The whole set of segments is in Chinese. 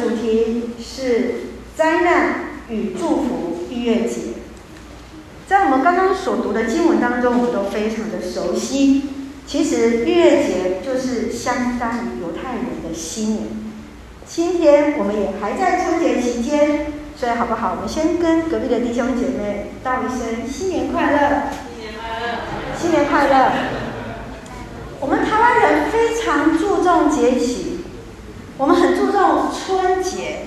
的主题是灾难与祝福逾越节。在我们刚刚所读的经文当中，我们都非常的熟悉。其实逾越节就是相当于犹太人的新年。今天我们也还在春节期间，所以好不好？我们先跟隔壁的弟兄姐妹道一声新年快乐！新年快乐！新年快乐！我们台湾人非常注重节气，我们很注重春节。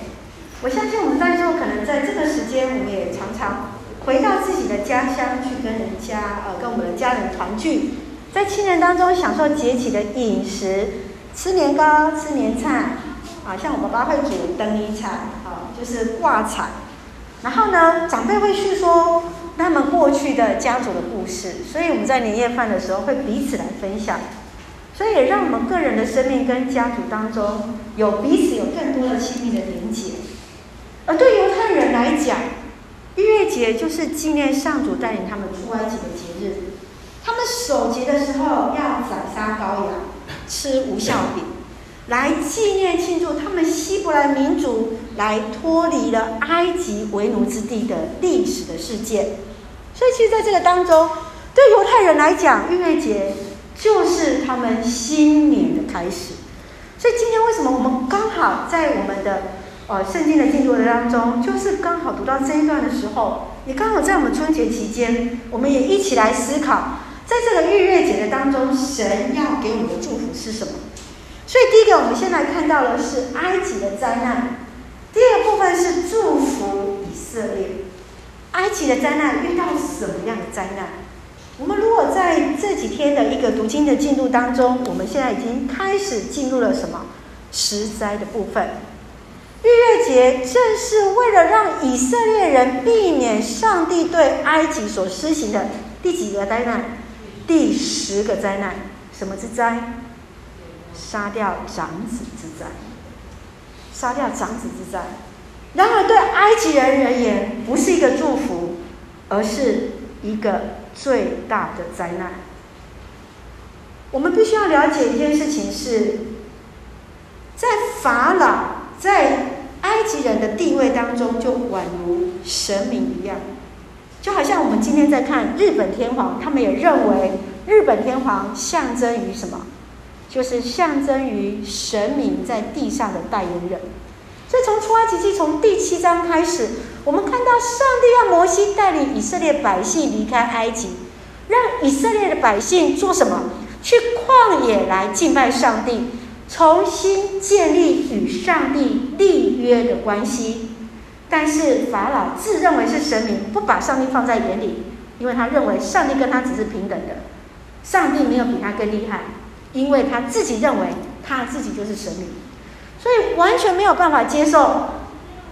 我相信我们在座可能在这个时间，我们也常常回到自己的家乡去跟人家呃跟我们的家人团聚，在亲人当中享受节气的饮食，吃年糕、吃年菜。啊，像我爸爸会煮灯尼菜，啊，就是挂彩。然后呢，长辈会叙说他们过去的家族的故事，所以我们在年夜饭的时候会彼此来分享，所以也让我们个人的生命跟家族当中有彼此有更多的亲密的连结。而对犹太人来讲，逾越节就是纪念上主带领他们出埃及的节日，他们守节的时候要宰杀羔羊，吃无酵饼。来纪念庆祝他们希伯来民族来脱离了埃及为奴之地的历史的事件，所以其实在这个当中，对犹太人来讲，逾越节就是他们新年的开始。所以今天为什么我们刚好在我们的呃圣经的进度的当中，就是刚好读到这一段的时候，也刚好在我们春节期间，我们也一起来思考，在这个逾越节的当中，神要给我们的祝福是什么？所以，第一个，我们先来看到的是埃及的灾难；第二个部分是祝福以色列。埃及的灾难遇到什么样的灾难？我们如果这几天的一个读经的进度当中，我们现在已经开始进入了什么十灾的部分？逾越节正是为了让以色列人避免上帝对埃及所施行的第几个灾难？第十个灾难，什么之灾？杀掉长子之灾，杀掉长子之灾。然而，对埃及人而言，不是一个祝福，而是一个最大的灾难。我们必须要了解一件事情是，在法老在埃及人的地位当中，就宛如神明一样，就好像我们今天在看日本天皇，他们也认为日本天皇象征于什么？就是象征于神明在地上的代言人，所以从出埃及记从第七章开始，我们看到上帝让摩西带领以色列百姓离开埃及，让以色列的百姓做什么？去旷野来敬拜上帝，重新建立与上帝立约的关系。但是法老自认为是神明，不把上帝放在眼里，因为他认为上帝跟他只是平等的，上帝没有比他更厉害。因为他自己认为他自己就是神明，所以完全没有办法接受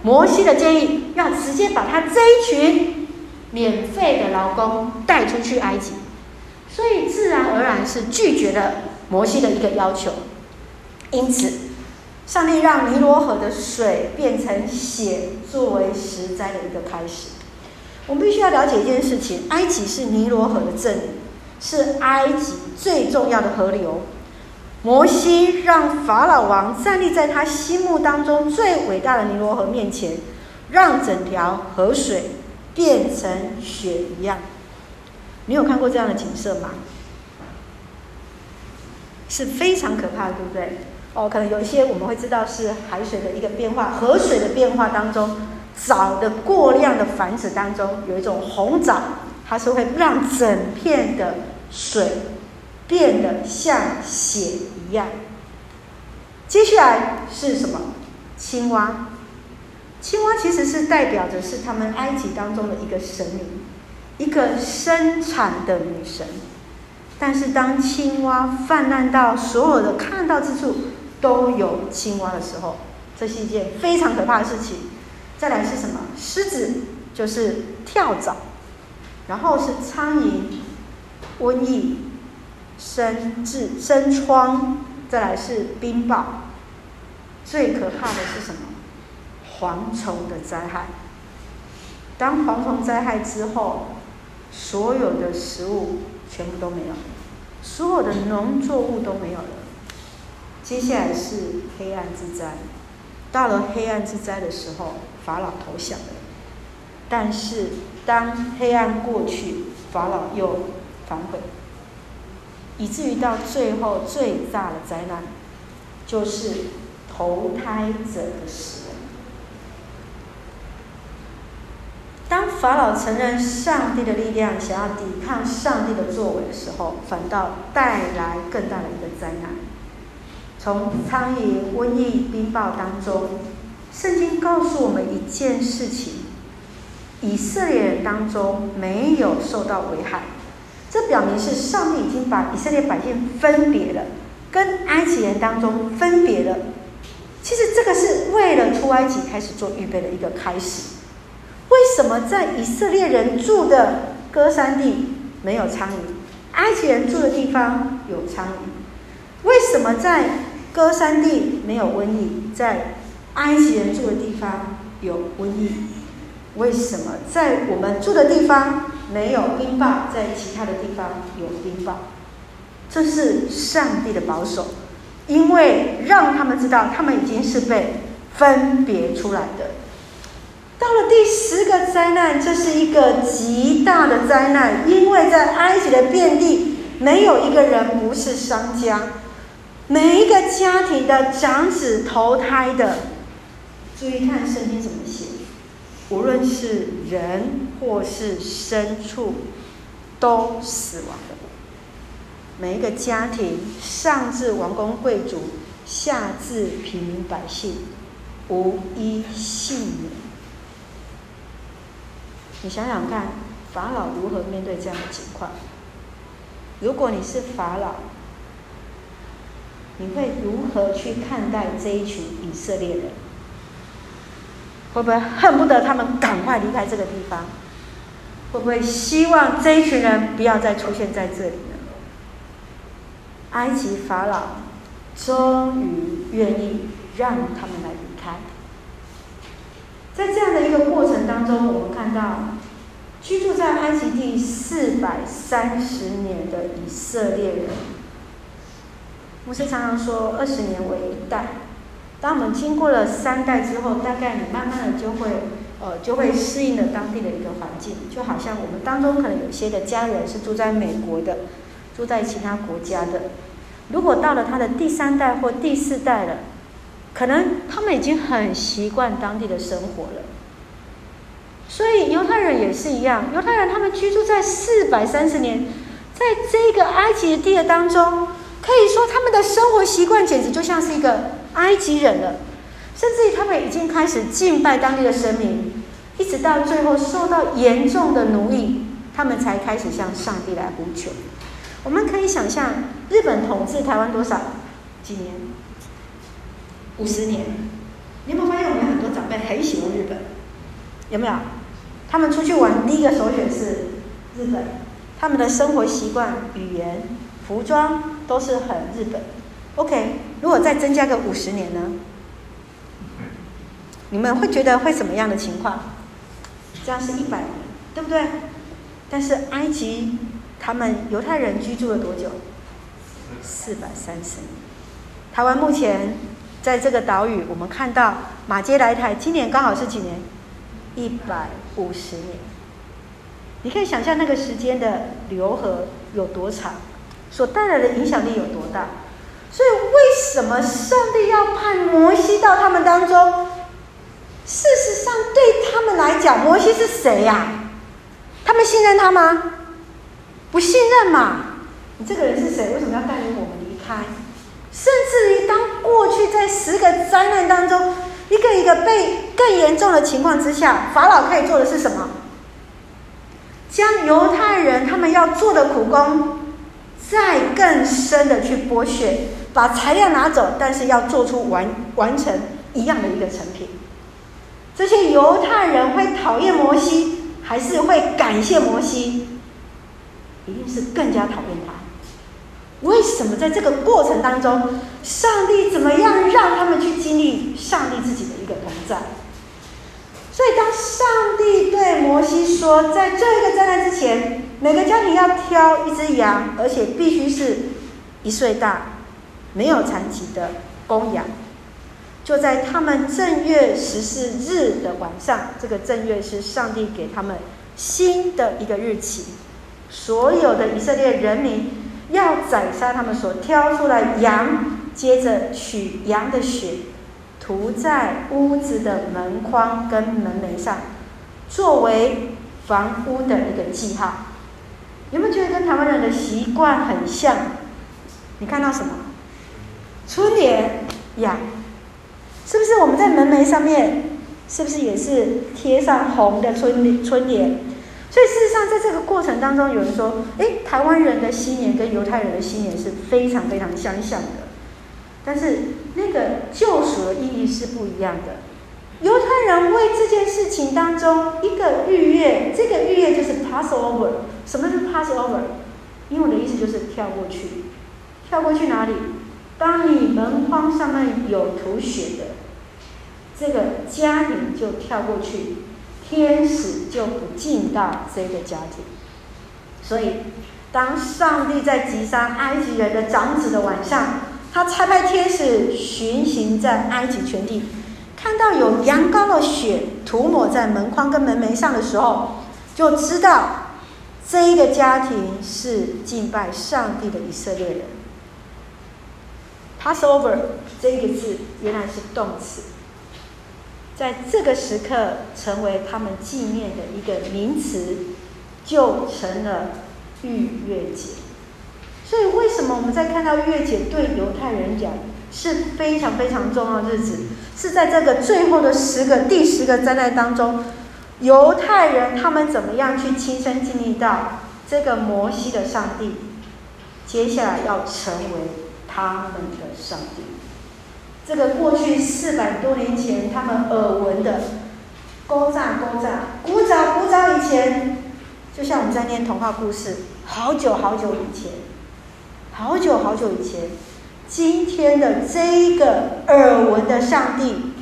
摩西的建议，要直接把他这一群免费的劳工带出去埃及，所以自然而然是拒绝了摩西的一个要求。因此，上帝让尼罗河的水变成血，作为十灾的一个开始。我们必须要了解一件事情：埃及是尼罗河的镇，是埃及最重要的河流。摩西让法老王站立在他心目当中最伟大的尼罗河面前，让整条河水变成血一样。你有看过这样的景色吗？是非常可怕的，对不对？哦，可能有一些我们会知道是海水的一个变化，河水的变化当中，藻的过量的繁殖当中，有一种红藻，它是会让整片的水。变得像血一样。接下来是什么？青蛙。青蛙其实是代表着是他们埃及当中的一个神明，一个生产的女神。但是当青蛙泛滥到所有的看到之处都有青蛙的时候，这是一件非常可怕的事情。再来是什么？狮子就是跳蚤，然后是苍蝇，瘟疫。生痔、生疮，再来是冰雹，最可怕的是什么？蝗虫的灾害。当蝗虫灾害之后，所有的食物全部都没有，所有的农作物都没有了。接下来是黑暗之灾，到了黑暗之灾的时候，法老投降了。但是当黑暗过去，法老又反悔，以至于到最后最大的灾难，就是投胎者的死亡。当法老承认上帝的力量，想要抵抗上帝的作为的时候，反倒带来更大的一个灾难。从苍蝇、瘟疫、冰雹当中，圣经告诉我们一件事情：以色列人当中没有受到危害。这表明是上帝已经把以色列百姓分别了，跟埃及人当中分别了。其实这个是为了出埃及开始做预备的一个开始。为什么在以色列人住的歌山地没有苍蝇，埃及人住的地方有苍蝇？为什么在歌山地没有瘟疫，在埃及人住的地方有瘟疫？为什么在我们住的地方没有冰雹，在其他的地方有冰雹？这是上帝的保守，因为让他们知道，他们已经是被分别出来的。到了第十个灾难，这是一个极大的灾难，因为在埃及的遍地，没有一个人不是商家，每一个家庭的长子投胎的，注意看圣经怎么写，无论是人或是牲畜，都死亡的。每一个家庭，上至王公贵族，下至平民百姓，无一幸免。你想想看，法老如何面对这样的情况？如果你是法老，你会如何去看待这一群以色列人？会不会恨不得他们赶快离开这个地方？会不会希望这一群人不要再出现在这里呢？埃及法老终于愿意让他们来离开。在这样的一个过程当中，我们看到居住在埃及地四百三十年的以色列人。牧师常常说，二十年为一代。当我们经过了三代之后，大概你慢慢的就会，呃，就会适应了当地的一个环境。就好像我们当中可能有些的家人是住在美国的，住在其他国家的。如果到了他的第三代或第四代了。可能他们已经很习惯当地的生活了，所以犹太人也是一样。犹太人他们居住在四百三十年，在这个埃及的地的当中，可以说他们的生活习惯简直就像是一个埃及人了，甚至于他们已经开始敬拜当地的神明，一直到最后受到严重的奴役，他们才开始向上帝来呼求。我们可以想象，日本统治台湾多少几年？五十年，你有没有发现我们很多长辈很喜欢日本？有没有？他们出去玩，第一个首选是日本。他们的生活习惯、语言、服装都是很日本。OK，如果再增加个五十年呢？你们会觉得会什么样的情况？这样是一百年，对不对？但是埃及，他们犹太人居住了多久？四百三十年。台湾目前。在这个岛屿，我们看到马街来台，今年刚好是几年？一百五十年。你可以想象那个时间的流河有多长，所带来的影响力有多大。所以，为什么上帝要派摩西到他们当中？事实上，对他们来讲，摩西是谁呀？他们信任他吗？不信任嘛。你这个人是谁？为什么要带领我们离开？甚至于，当过去在十个灾难当中，一个一个被更严重的情况之下，法老可以做的是什么？将犹太人他们要做的苦工，再更深的去剥削，把材料拿走，但是要做出完完成一样的一个成品。这些犹太人会讨厌摩西，还是会感谢摩西？一定是更加讨厌他。为什么在这个过程当中，上帝怎么样让他们去经历上帝自己的一个同在？所以，当上帝对摩西说，在这个灾难之前，每个家庭要挑一只羊，而且必须是一岁大、没有残疾的公羊。就在他们正月十四日的晚上，这个正月是上帝给他们新的一个日期，所有的以色列人民要宰杀他们所挑出来羊，接着取羊的血，涂在屋子的门框跟门楣上，作为房屋的一个记号。有没有觉得跟台湾人的习惯很像？你看到什么？春联呀，是不是我们在门楣上面，是不是也是贴上红的春春联？所以事实上，在这个过程当中，有人说，诶，台湾人的新年跟犹太人的新年是非常非常相像的，但是那个救赎的意义是不一样的。犹太人为这件事情当中一个逾越，这个逾越就是 Passover。什么是 Passover？英文的意思就是跳过去。跳过去哪里？当你门框上面有涂血的，这个家庭就跳过去，天使就不进到这个家庭。所以，当上帝在击杀埃及人的长子的晚上，他差派天使巡行在埃及全地。看到有羊羔的血涂抹在门框跟门楣上的时候，就知道这一个家庭是敬拜上帝的以色列人。Passover 这一个字原来是动词，在这个时刻成为他们纪念的一个名词，就成了逾越节。所以，为什么我们在看到月姐对犹太人讲是非常非常重要的日子？是在这个最后的十个第十个灾难当中，犹太人他们怎么样去亲身经历到这个摩西的上帝，接下来要成为他们的上帝。这个过去四百多年前他们耳闻的，古早古早古早古早以前，就像我们在念童话故事，好久好久以前，好久好久以前。今天的这一个耳闻的上帝，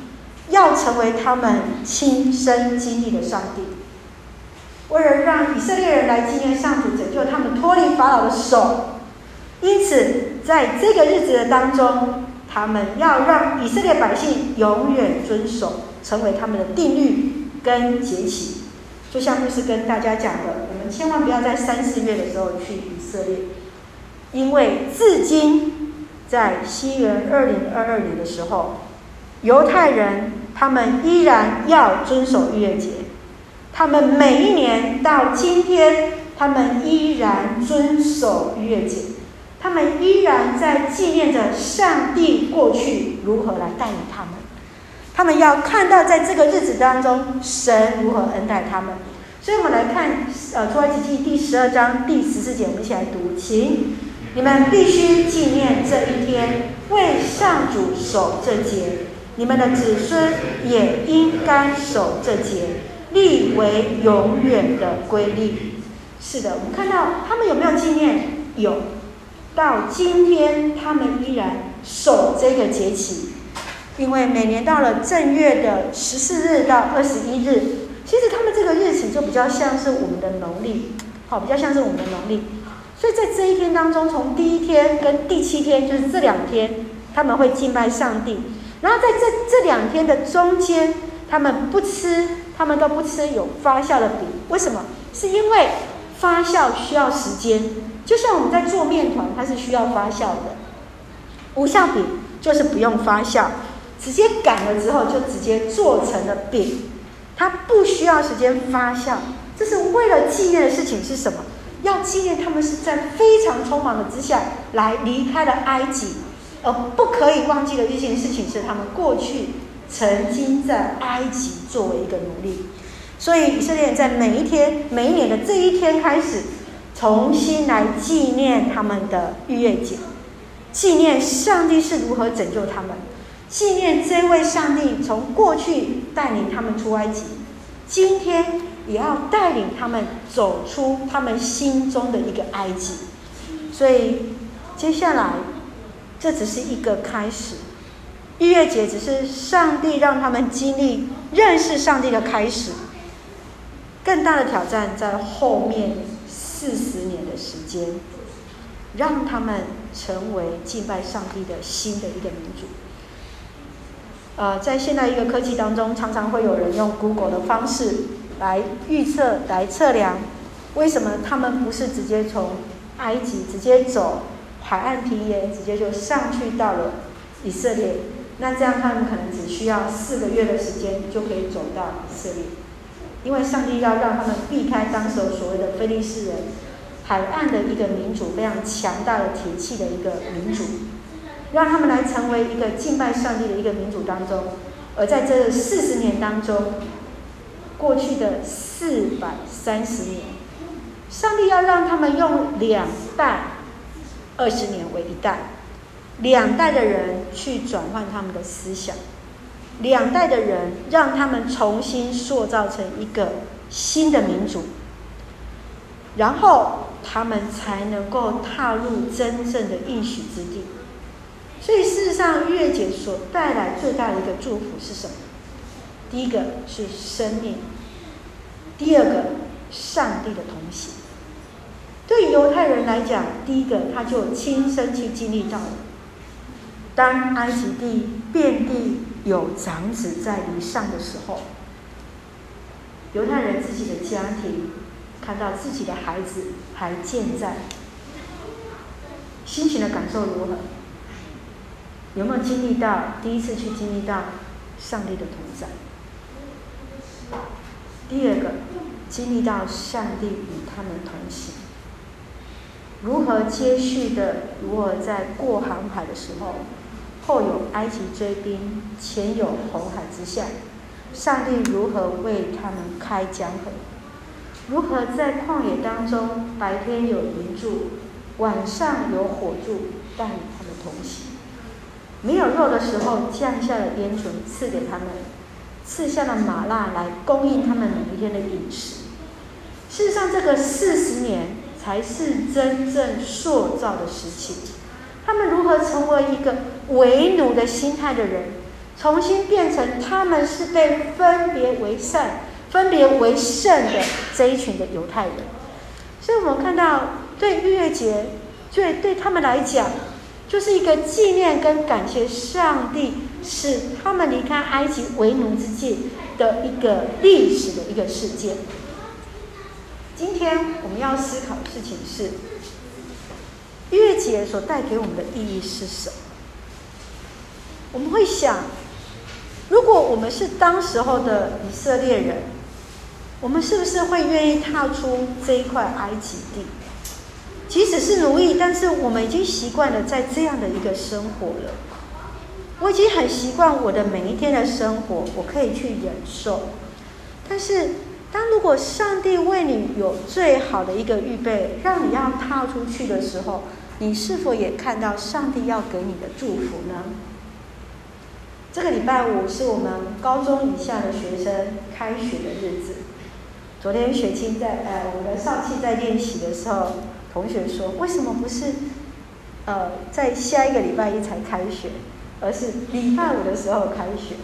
要成为他们亲身经历的上帝。为了让以色列人来纪念上主拯救他们脱离法老的手，因此在这个日子的当中，他们要让以色列百姓永远遵守，成为他们的定律跟节期。就像牧师跟大家讲的，我们千万不要在三四月的时候去以色列，因为至今。在西元二零二二年的时候，犹太人他们依然要遵守逾越节，他们每一年到今天，他们依然遵守逾越节，他们依然在纪念着上帝过去如何来带领他们，他们要看到在这个日子当中，神如何恩待他们。所以，我们来看呃出埃及记第十二章第十四节，我们一起来读，请。你们必须纪念这一天，为上主守这节。你们的子孙也应该守这节，立为永远的规律。是的，我们看到他们有没有纪念？有。到今天，他们依然守这个节期，因为每年到了正月的十四日到二十一日，其实他们这个日子就比较像是我们的农历，好，比较像是我们的农历。所以在这一天当中，从第一天跟第七天，就是这两天，他们会敬拜上帝。然后在这这两天的中间，他们不吃，他们都不吃有发酵的饼。为什么？是因为发酵需要时间，就像我们在做面团，它是需要发酵的。无酵饼就是不用发酵，直接擀了之后就直接做成了饼，它不需要时间发酵。这是为了纪念的事情是什么？要纪念他们是在非常匆忙的之下来离开了埃及，而不可以忘记的一件事情是他们过去曾经在埃及作为一个奴隶，所以以色列人在每一天、每一年的这一天开始，重新来纪念他们的逾越节，纪念上帝是如何拯救他们，纪念这位上帝从过去带领他们出埃及，今天。也要带领他们走出他们心中的一个埃及，所以接下来这只是一个开始，逾越节只是上帝让他们经历认识上帝的开始，更大的挑战在后面四十年的时间，让他们成为敬拜上帝的新的一个民族。呃，在现代一个科技当中，常常会有人用 Google 的方式来预测、来测量，为什么他们不是直接从埃及直接走海岸平原，直接就上去到了以色列？那这样他们可能只需要四个月的时间就可以走到以色列，因为上帝要让他们避开当时所谓的非利士人。海岸的一个民族，非常强大的铁器的一个民族，让他们来成为一个敬拜上帝的一个民族当中。而在这四十年当中，过去的四百三十年，上帝要让他们用两代，二十年为一代，两代的人去转换他们的思想，两代的人让他们重新塑造成一个新的民族，然后。他们才能够踏入真正的应许之地。所以，事实上，月姐所带来最大的一个祝福是什么？第一个是生命，第二个上帝的同行。对犹太人来讲，第一个他就亲身去经历到了，当埃及地遍地有长子在以上的时候，犹太人自己的家庭。看到自己的孩子还健在，心情的感受如何？有没有经历到第一次去经历到上帝的同在？第二个，经历到上帝与他们同行，如何接续的？如何在过红海的时候，后有埃及追兵，前有红海之下，上帝如何为他们开江河？如何在旷野当中，白天有云柱，晚上有火柱，带领他们同行？没有肉的时候，降下了烟尘赐给他们，赐下了玛纳来供应他们每一天的饮食。事实上，这个四十年才是真正塑造的时期。他们如何成为一个为奴的心态的人，重新变成他们是被分别为善？分别为圣的这一群的犹太人，所以我们看到，对逾越节，对对他们来讲，就是一个纪念跟感谢上帝，是他们离开埃及为奴之际的一个历史的一个事件。今天我们要思考的事情是，逾越节所带给我们的意义是什么？我们会想，如果我们是当时候的以色列人。我们是不是会愿意踏出这一块埃及地？即使是奴役，但是我们已经习惯了在这样的一个生活了。我已经很习惯我的每一天的生活，我可以去忍受。但是，当如果上帝为你有最好的一个预备，让你要踏出去的时候，你是否也看到上帝要给你的祝福呢？这个礼拜五是我们高中以下的学生开学的日子。昨天雪清在呃，我们的少气在练习的时候，同学说，为什么不是呃在下一个礼拜一才开学，而是礼拜五的时候开学？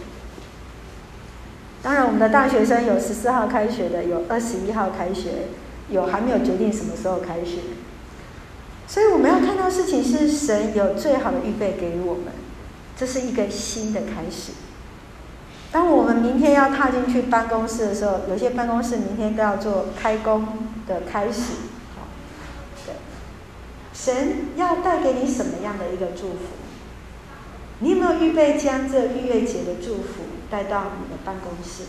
当然，我们的大学生有十四号开学的，有二十一号开学，有还没有决定什么时候开学。所以我们要看到事情是神有最好的预备给予我们，这是一个新的开始。当我们明天要踏进去办公室的时候，有些办公室明天都要做开工的开始。对，神要带给你什么样的一个祝福？你有没有预备将这逾越节的祝福带到你的办公室？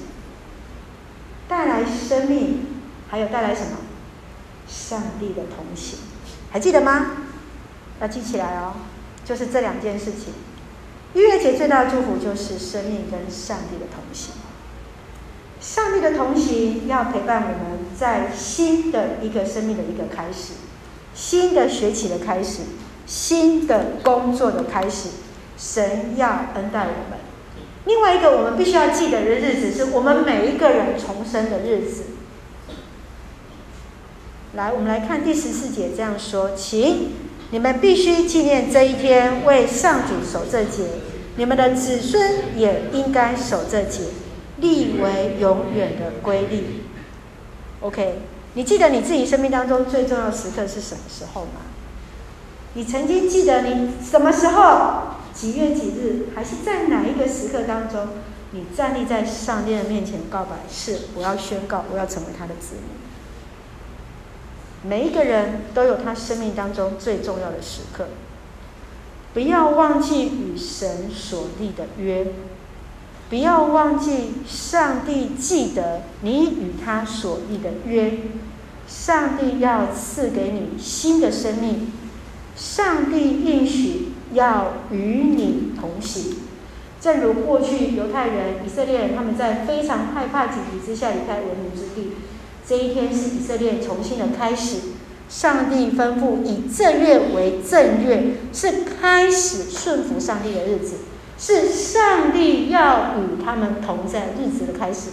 带来生命，还有带来什么？上帝的同行，还记得吗？要记起来哦，就是这两件事情。逾越节最大的祝福就是生命跟上帝的同行。上帝的同行要陪伴我们在新的一个生命的一个开始，新的学期的开始，新的工作的开始。神要恩待我们。另外一个我们必须要记得的日子，是我们每一个人重生的日子。来，我们来看第十四节这样说，请。你们必须纪念这一天，为上主守这节。你们的子孙也应该守这节，立为永远的规律。OK，你记得你自己生命当中最重要的时刻是什么时候吗？你曾经记得你什么时候几月几日，还是在哪一个时刻当中，你站立在上帝的面前告白，是我要宣告，我要成为他的子女。每一个人都有他生命当中最重要的时刻，不要忘记与神所立的约，不要忘记上帝记得你与他所立的约，上帝要赐给你新的生命，上帝应许要与你同行。正如过去犹太人、以色列人他们在非常害怕紧急之下离开文明之地。这一天是以色列重新的开始。上帝吩咐以正月为正月，是开始顺服上帝的日子，是上帝要与他们同在日子的开始。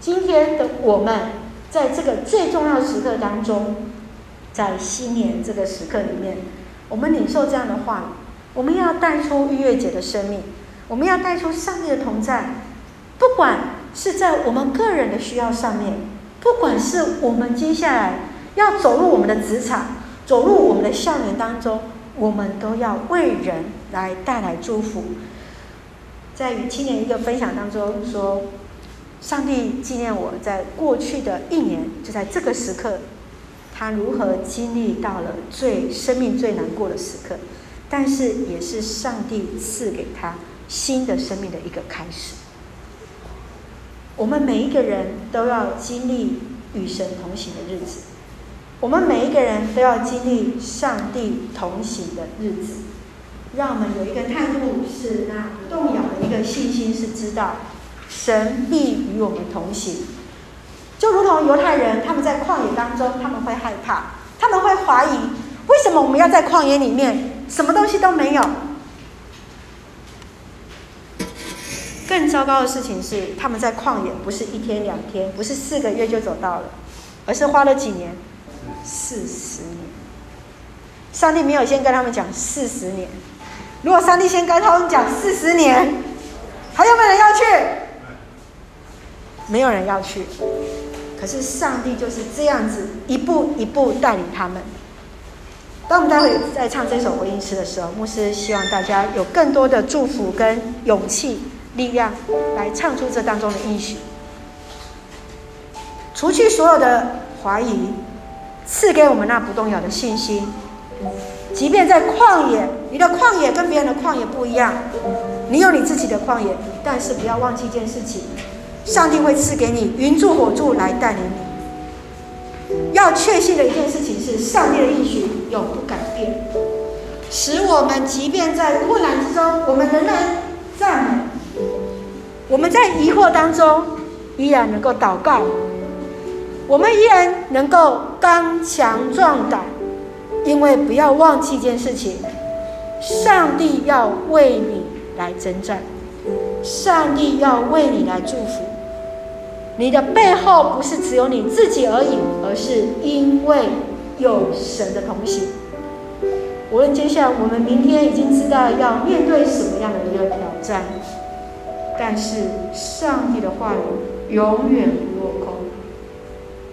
今天的我们，在这个最重要的时刻当中，在新年这个时刻里面，我们领受这样的话语，我们要带出逾越节的生命，我们要带出上帝的同在，不管是在我们个人的需要上面。不管是我们接下来要走入我们的职场，走入我们的校园当中，我们都要为人来带来祝福。在与青年一个分享当中说，上帝纪念我在过去的一年，就在这个时刻，他如何经历到了最生命最难过的时刻，但是也是上帝赐给他新的生命的一个开始。我们每一个人都要经历与神同行的日子，我们每一个人都要经历上帝同行的日子。让我们有一个态度是那不动摇的一个信心，是知道神必与我们同行。就如同犹太人，他们在旷野当中，他们会害怕，他们会怀疑，为什么我们要在旷野里面，什么东西都没有？更糟糕的事情是，他们在旷野不是一天两天，不是四个月就走到了，而是花了几年，四十年。上帝没有先跟他们讲四十年，如果上帝先跟他们讲四十年，还有没有人要去？没有人要去。可是上帝就是这样子一步一步带领他们。当我们待会在唱这首回应诗的时候，牧师希望大家有更多的祝福跟勇气。力量来唱出这当中的应许，除去所有的怀疑，赐给我们那不动摇的信心。即便在旷野，你的旷野跟别人的旷野不一样，你有你自己的旷野，但是不要忘记一件事情：上帝会赐给你云柱火柱来带领你。要确信的一件事情是，上帝的应许永不改变，使我们即便在困难之中，我们仍然赞美。我们在疑惑当中，依然能够祷告；我们依然能够刚强壮胆，因为不要忘记一件事情：上帝要为你来征战，上帝要为你来祝福。你的背后不是只有你自己而已，而是因为有神的同行。无论接下来我们明天已经知道要面对什么样的一个挑战。但是上帝的话语永远不落空，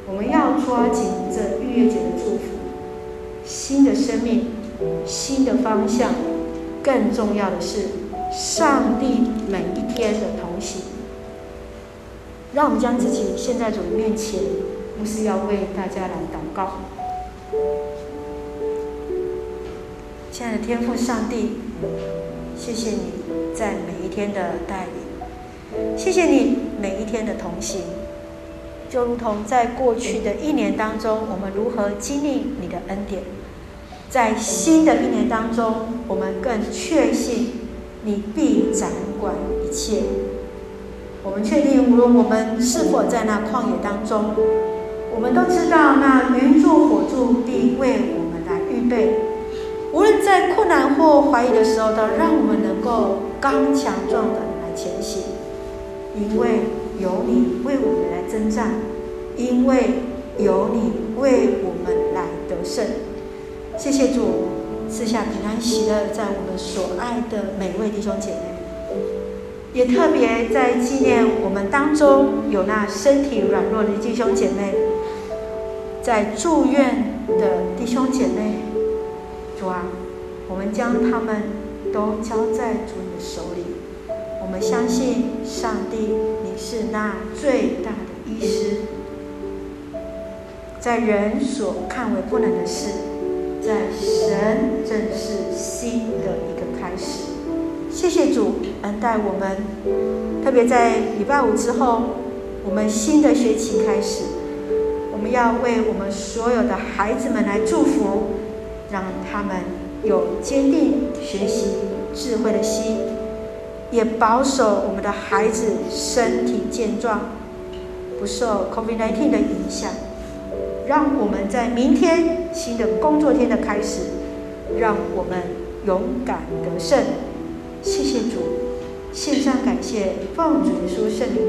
我们要抓紧这逾越节的祝福，新的生命，新的方向，更重要的是上帝每一天的同行。让我们将自己献在主面前，牧师要为大家来祷告。亲爱的天父上帝，谢谢你在每一天的带领。谢谢你每一天的同行，就如同在过去的一年当中，我们如何经历你的恩典，在新的一年当中，我们更确信你必掌管一切。我们确定，无论我们是否在那旷野当中，我们都知道那云柱火柱必为我们来预备。无论在困难或怀疑的时候，都让我们能够刚强壮的来前行。因为有你为我们来征战，因为有你为我们来得胜。谢谢主赐下平安喜乐，在我们所爱的每位弟兄姐妹，也特别在纪念我们当中有那身体软弱的弟兄姐妹，在住院的弟兄姐妹。主啊，我们将他们都交在主你的手里。我们相信上帝，你是那最大的医师，在人所看为不能的事，在神正是新的一个开始。谢谢主恩待我们，特别在礼拜五之后，我们新的学期开始，我们要为我们所有的孩子们来祝福，让他们有坚定学习智慧的心，也保守我们的孩子身体健壮，不受 COVID-19 的影响，让我们在明天新的工作天的开始，让我们勇敢得胜。谢谢主，献上感谢，奉主耶稣圣名。